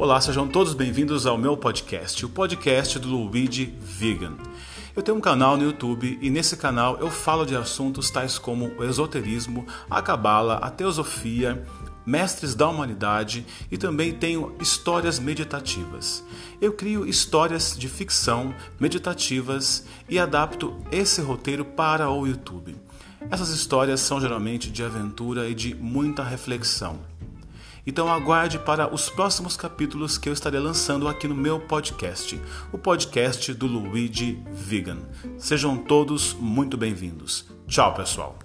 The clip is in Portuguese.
Olá, sejam todos bem-vindos ao meu podcast, o podcast do Luigi Vegan. Eu tenho um canal no YouTube e nesse canal eu falo de assuntos tais como o esoterismo, a cabala, a teosofia, mestres da humanidade e também tenho histórias meditativas. Eu crio histórias de ficção meditativas e adapto esse roteiro para o YouTube. Essas histórias são geralmente de aventura e de muita reflexão. Então aguarde para os próximos capítulos que eu estarei lançando aqui no meu podcast, o podcast do Luigi Vegan. Sejam todos muito bem-vindos. Tchau, pessoal.